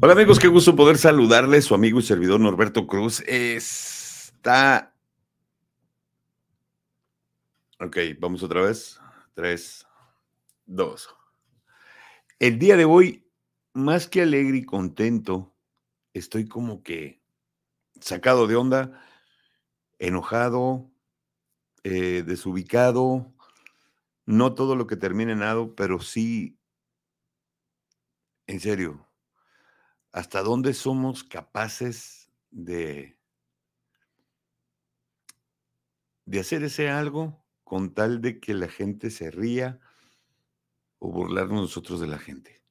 Hola amigos, qué gusto poder saludarles. Su amigo y servidor Norberto Cruz está... Ok, vamos otra vez. Tres, dos. El día de hoy, más que alegre y contento, estoy como que sacado de onda, enojado, eh, desubicado. No todo lo que termine en ado, pero sí, en serio, hasta dónde somos capaces de, de hacer ese algo con tal de que la gente se ría o burlarnos nosotros de la gente.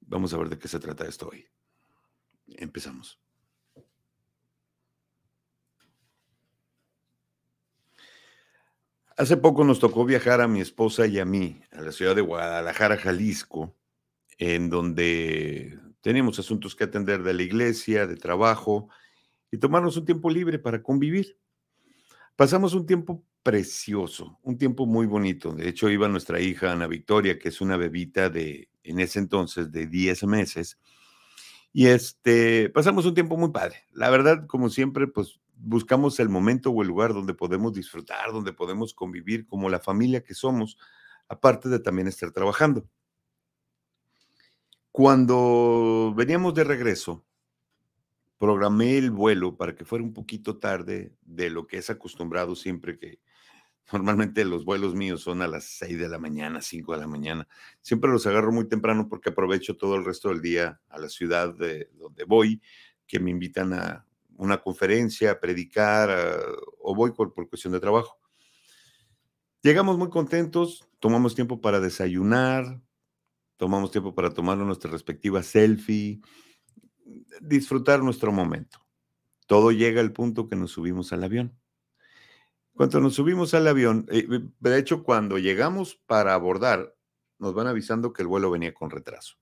Vamos a ver de qué se trata esto hoy. Empezamos. Hace poco nos tocó viajar a mi esposa y a mí a la ciudad de Guadalajara, Jalisco, en donde teníamos asuntos que atender de la iglesia, de trabajo, y tomarnos un tiempo libre para convivir. Pasamos un tiempo precioso, un tiempo muy bonito. De hecho, iba nuestra hija Ana Victoria, que es una bebita de, en ese entonces, de 10 meses. Y este, pasamos un tiempo muy padre. La verdad, como siempre, pues buscamos el momento o el lugar donde podemos disfrutar, donde podemos convivir como la familia que somos, aparte de también estar trabajando. Cuando veníamos de regreso, programé el vuelo para que fuera un poquito tarde de lo que es acostumbrado siempre que normalmente los vuelos míos son a las 6 de la mañana, 5 de la mañana. Siempre los agarro muy temprano porque aprovecho todo el resto del día a la ciudad de donde voy, que me invitan a una conferencia, a predicar, o voy por, por cuestión de trabajo. Llegamos muy contentos, tomamos tiempo para desayunar, tomamos tiempo para tomar nuestra respectiva selfie, disfrutar nuestro momento. Todo llega al punto que nos subimos al avión. Cuando nos subimos al avión, eh, de hecho, cuando llegamos para abordar, nos van avisando que el vuelo venía con retraso.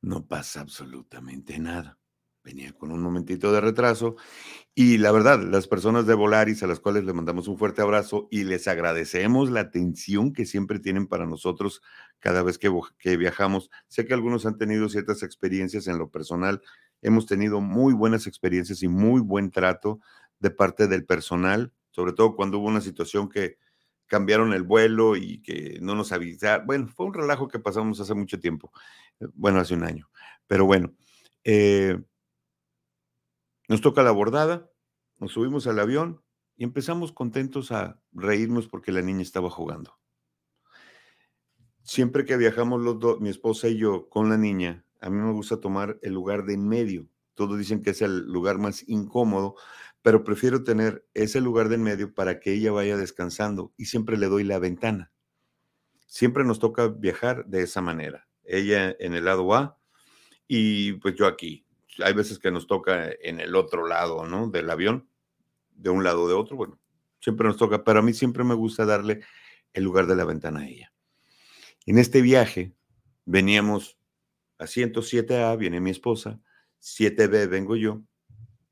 No pasa absolutamente nada venía con un momentito de retraso. Y la verdad, las personas de Volaris a las cuales le mandamos un fuerte abrazo y les agradecemos la atención que siempre tienen para nosotros cada vez que, que viajamos. Sé que algunos han tenido ciertas experiencias en lo personal. Hemos tenido muy buenas experiencias y muy buen trato de parte del personal, sobre todo cuando hubo una situación que cambiaron el vuelo y que no nos avisaron. Bueno, fue un relajo que pasamos hace mucho tiempo, eh, bueno, hace un año. Pero bueno, eh, nos toca la bordada, nos subimos al avión y empezamos contentos a reírnos porque la niña estaba jugando. Siempre que viajamos los dos, mi esposa y yo, con la niña, a mí me gusta tomar el lugar de en medio. Todos dicen que es el lugar más incómodo, pero prefiero tener ese lugar de en medio para que ella vaya descansando y siempre le doy la ventana. Siempre nos toca viajar de esa manera. Ella en el lado A y pues yo aquí hay veces que nos toca en el otro lado, ¿no? Del avión, de un lado o de otro, bueno, siempre nos toca, pero a mí siempre me gusta darle el lugar de la ventana a ella. En este viaje veníamos a 107A, viene mi esposa, 7B vengo yo,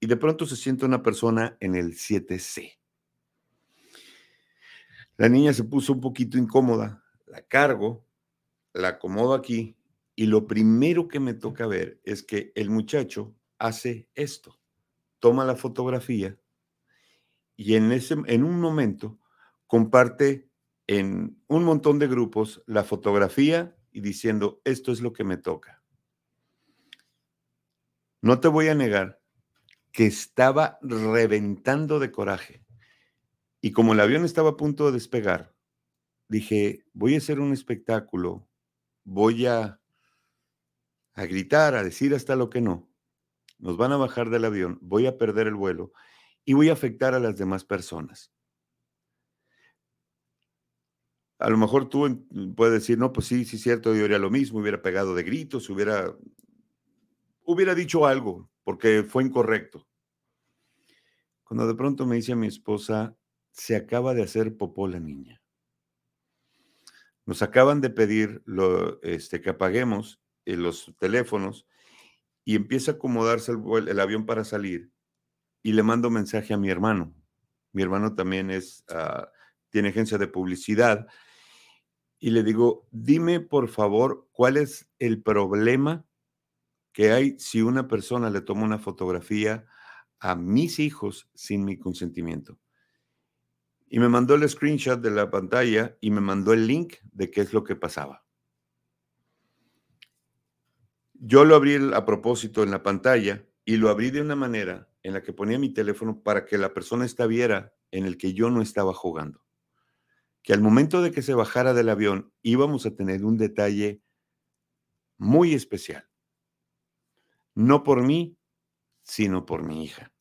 y de pronto se siente una persona en el 7C. La niña se puso un poquito incómoda, la cargo, la acomodo aquí y lo primero que me toca ver es que el muchacho hace esto, toma la fotografía y en, ese, en un momento comparte en un montón de grupos la fotografía y diciendo, esto es lo que me toca. No te voy a negar que estaba reventando de coraje. Y como el avión estaba a punto de despegar, dije, voy a hacer un espectáculo, voy a a gritar, a decir hasta lo que no. Nos van a bajar del avión, voy a perder el vuelo y voy a afectar a las demás personas. A lo mejor tú puedes decir, no, pues sí, sí, cierto, yo haría lo mismo, hubiera pegado de gritos, hubiera, hubiera dicho algo, porque fue incorrecto. Cuando de pronto me dice mi esposa, se acaba de hacer popó la niña. Nos acaban de pedir lo, este, que apaguemos los teléfonos y empieza a acomodarse el, avión para salir y le mando mensaje a mi hermano. Mi hermano también es, ah, tiene agencia de publicidad y le digo, dime por favor cuál es el problema que hay si una persona le toma una fotografía a mis hijos sin mi consentimiento. Y me mandó el screenshot de la pantalla y me mandó el link de qué es lo que pasaba. Yo lo abrí a propósito en la pantalla y lo abrí de una manera en la que ponía mi teléfono para que la persona esta viera en el que yo no estaba jugando que al momento de que se bajara del avión íbamos a tener un detalle muy especial. No por mí, sino por mi hija.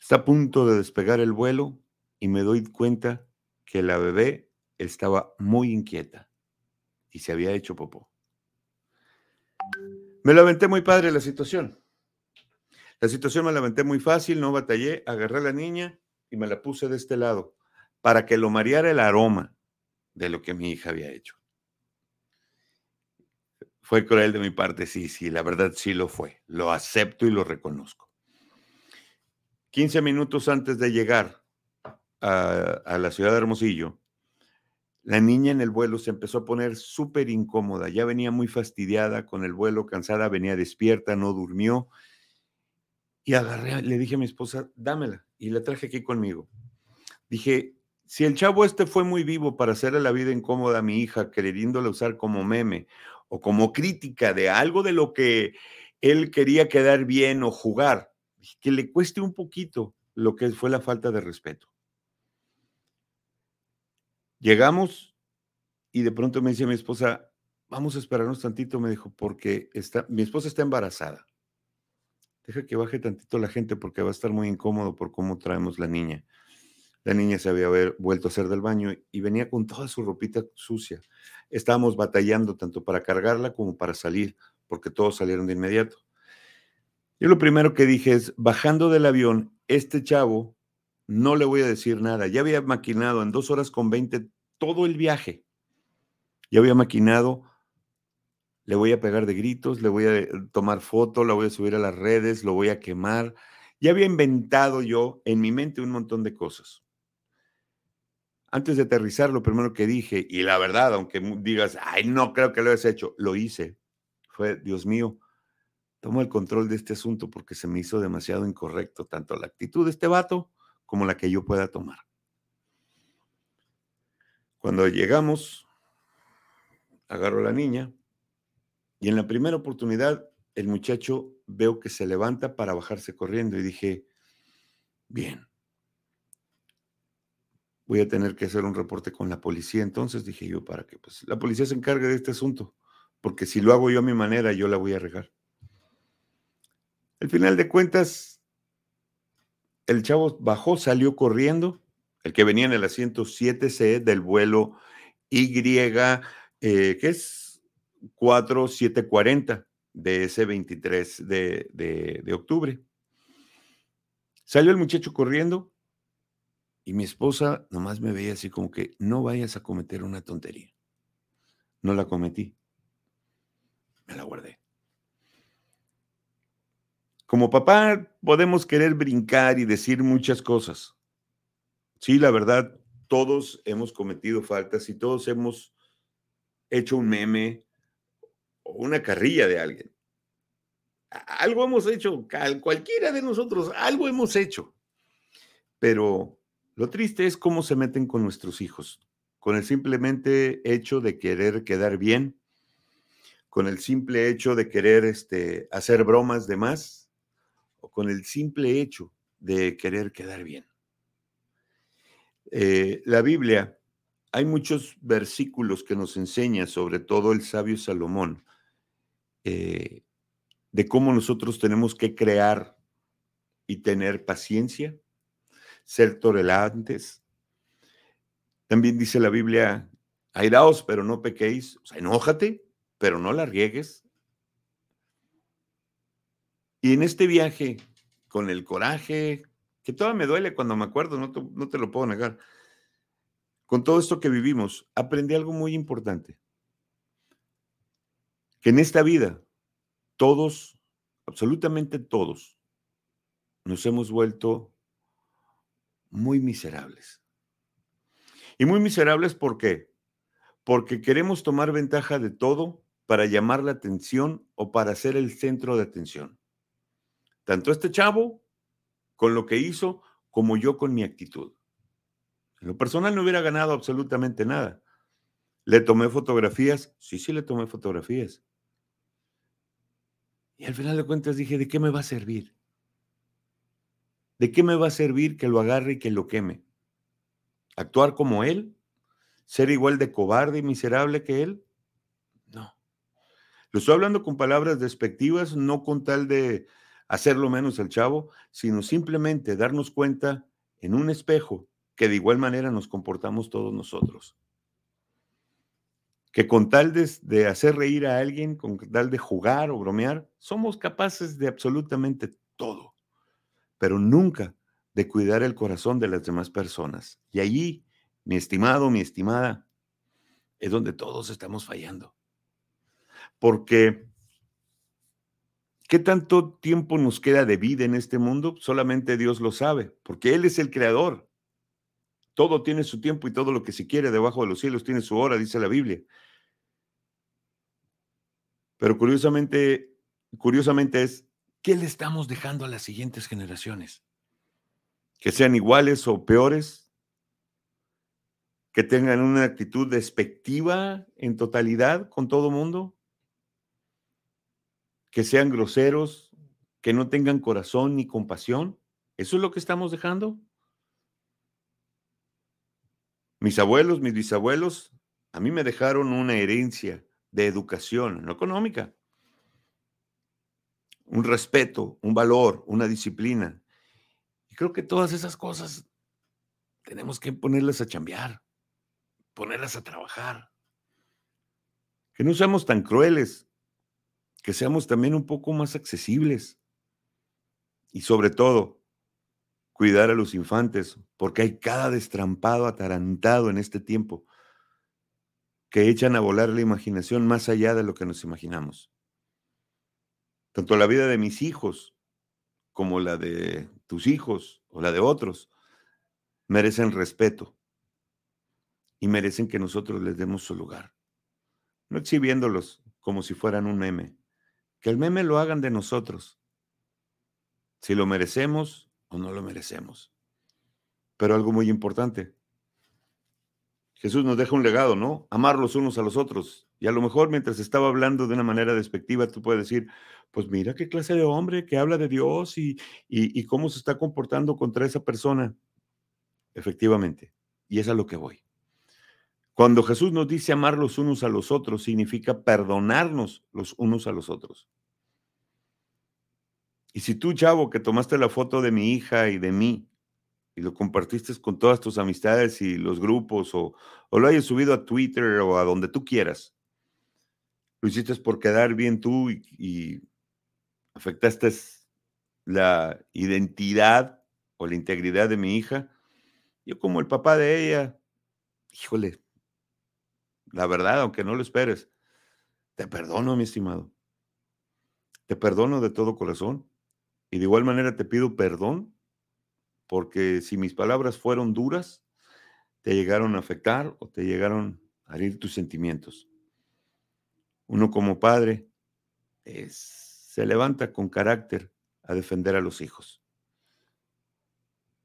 Está a punto de despegar el vuelo y me doy cuenta que la bebé estaba muy inquieta y se había hecho popó. Me la aventé muy padre la situación. La situación me la aventé muy fácil, no batallé, agarré a la niña y me la puse de este lado para que lo mareara el aroma de lo que mi hija había hecho. Fue cruel de mi parte, sí, sí, la verdad sí lo fue. Lo acepto y lo reconozco. 15 minutos antes de llegar a, la ciudad de Hermosillo, la niña en el vuelo se empezó a poner súper incómoda. Ya venía muy fastidiada con el vuelo, cansada, venía despierta, no durmió. Y agarré, le dije a mi esposa, dámela. Y la traje aquí conmigo. Dije, si el chavo este fue muy vivo para hacerle la vida incómoda a mi hija, queriéndola usar como meme o como crítica de algo de lo que él quería quedar bien o jugar, que le cueste un poquito lo que fue la falta de respeto. Llegamos y de pronto me dice mi esposa, vamos a esperarnos tantito, me dijo, porque está, mi esposa está embarazada. Deja que baje tantito la gente porque va a estar muy incómodo por cómo traemos la niña. La niña se había vuelto a hacer del baño y venía con toda su ropita sucia. Estábamos batallando tanto para cargarla como para salir, porque todos salieron de inmediato. Yo lo primero que dije es, bajando del avión, este chavo, no le voy a decir nada. Ya había maquinado en dos horas con veinte todo el viaje. Ya había maquinado, le voy a pegar de gritos, le voy a eh, tomar foto, la voy a subir a las redes, lo voy a quemar. Ya había inventado yo en mi mente un montón de cosas antes de aterrizar, lo primero que dije, y la verdad, aunque digas, ay, no creo que lo hayas hecho, lo hice. Fue, Dios mío, tomo el control de este asunto porque se me hizo demasiado incorrecto, tanto la actitud de este vato como la que yo pueda tomar. Cuando llegamos, agarro a la niña y en la primera oportunidad el muchacho veo que se levanta para bajarse corriendo y dije, bien, voy a tener que hacer un reporte con la policía. Entonces dije yo, para que pues, la policía se encargue de este asunto, porque si lo hago yo a mi manera, yo la voy a regar. Al final de cuentas, el chavo bajó, salió corriendo, el que venía en el asiento 7C del vuelo Y, eh, que es 4740 de ese 23 de, de octubre. Salió el muchacho corriendo, y mi esposa nomás me veía así como que no vayas a cometer una tontería. No la cometí. Me la guardé. Como papá podemos querer brincar y decir muchas cosas. Sí, la verdad, todos hemos cometido faltas y todos hemos hecho un meme o una carrilla de alguien. Algo hemos hecho, cualquiera de nosotros, algo hemos hecho. Pero lo triste es cómo se meten con nuestros hijos, con el simplemente hecho de querer quedar bien, con el simple hecho de querer este, hacer bromas de más, con el simple hecho de querer quedar bien. Eh, la Biblia, hay muchos versículos que nos enseñan, sobre todo el sabio Salomón, eh, de cómo nosotros tenemos que crear y tener paciencia, ser tolerantes. También dice la Biblia, airaos, pero no pequéis. O sea, enójate, pero no la riegues. Y en este viaje, con el coraje, que todo me duele cuando me acuerdo, no te, no te lo puedo negar, con todo esto que vivimos, aprendí algo muy importante. Que en esta vida, todos, absolutamente todos, nos hemos vuelto muy miserables. Y muy miserables ¿por qué? porque queremos tomar ventaja de todo para llamar la atención o para ser el centro de atención. Tanto este chavo con lo que hizo como yo con mi actitud. En lo personal no hubiera ganado absolutamente nada. ¿Le tomé fotografías? Sí, sí, le tomé fotografías. Y al final de cuentas dije, ¿de qué me va a servir? ¿De qué me va a servir que lo agarre y que lo queme? ¿Actuar como él? ¿Ser igual de cobarde y miserable que él? No. Lo estoy hablando con palabras despectivas, no con tal de hacerlo menos al chavo, sino simplemente darnos cuenta en un espejo que de igual manera nos comportamos todos nosotros. Que con tal de, de, hacer reír a alguien, con tal de jugar o bromear, somos capaces de absolutamente todo, pero nunca de cuidar el corazón de las demás personas. Y allí, mi estimado, mi estimada, es donde todos estamos fallando. Porque, ¿qué tanto tiempo nos queda de vida en este mundo? Solamente Dios lo sabe, porque Él es el creador. Todo tiene su tiempo y todo lo que se quiere debajo de los cielos tiene su hora, dice la Biblia. Pero curiosamente, curiosamente es, ¿qué le estamos dejando a las siguientes generaciones? Que sean iguales o peores, que tengan una actitud despectiva en totalidad con todo mundo, que sean groseros, que no tengan corazón ni compasión. ¿Eso es lo que estamos dejando? Mis abuelos, mis bisabuelos, a mí me dejaron una herencia de educación, no económica, un respeto, un valor, una disciplina. Y creo que todas esas cosas tenemos que ponerlas a chambear, ponerlas a trabajar. Que no seamos tan crueles, que seamos también un poco más accesibles. Y sobre todo cuidar a los infantes, porque hay cada destrampado atarantado en este tiempo que echan a volar la imaginación más allá de lo que nos imaginamos. Tanto la vida de mis hijos como la de tus hijos o la de otros merecen respeto y merecen que nosotros les demos su lugar, no exhibiéndolos como si fueran un meme que el meme lo hagan de nosotros. Si lo merecemos o no lo merecemos. Pero algo muy importante. Jesús nos deja un legado, ¿no? Amar los unos a los otros. Y a lo mejor mientras estaba hablando de una manera despectiva, tú puedes decir, pues mira qué clase de hombre que habla de Dios y, y, cómo se está comportando contra esa persona. Efectivamente. Y es a lo que voy. Cuando Jesús nos dice amar los unos a los otros, significa perdonarnos los unos a los otros. Y si tú, chavo, que tomaste la foto de mi hija y de mí y lo compartiste con todas tus amistades y los grupos o, o lo hayas subido a Twitter o a donde tú quieras, lo hiciste por quedar bien tú y, y afectaste la identidad o la integridad de mi hija, yo como el papá de ella, híjole, la verdad, aunque no lo esperes. Te perdono, mi estimado. Te perdono de todo corazón. Y de igual manera te pido perdón porque si mis palabras fueron duras, te llegaron a afectar o te llegaron a herir tus sentimientos. Uno como padre se levanta con carácter a defender a los hijos.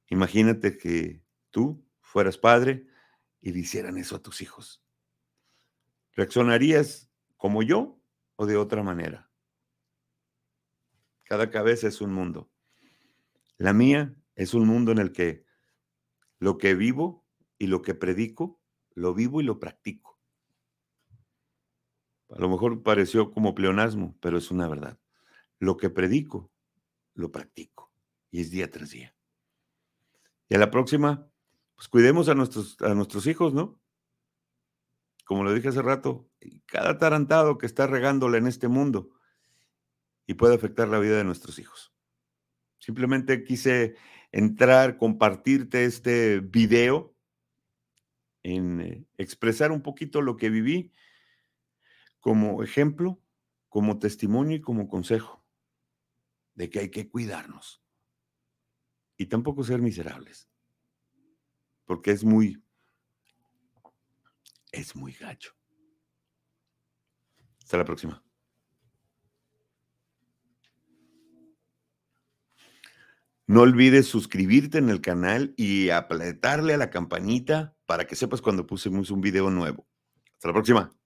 Imagínate que tú fueras padre y le hicieran eso a tus hijos. ¿Reaccionarías como yo o de otra manera? Cada cabeza es un mundo. La mía es un mundo en el que lo que vivo y lo que predico, lo vivo y lo practico. A lo mejor pareció como pleonasmo, pero es una verdad. Lo que predico, lo practico. Y es día tras día. Y a la próxima, pues cuidemos a nuestros, a nuestros hijos, ¿no? Como lo dije hace rato, cada tarantado que está regándole en este mundo y puede afectar la vida de nuestros hijos. Simplemente quise entrar, compartirte este video, en eh, expresar un poquito lo que viví como ejemplo, como testimonio y como consejo de que hay que cuidarnos y tampoco ser miserables, porque es muy es muy gacho. Hasta la próxima. No olvides suscribirte en el canal y apretarle a la campanita para que sepas cuando pusemos un video nuevo. Hasta la próxima.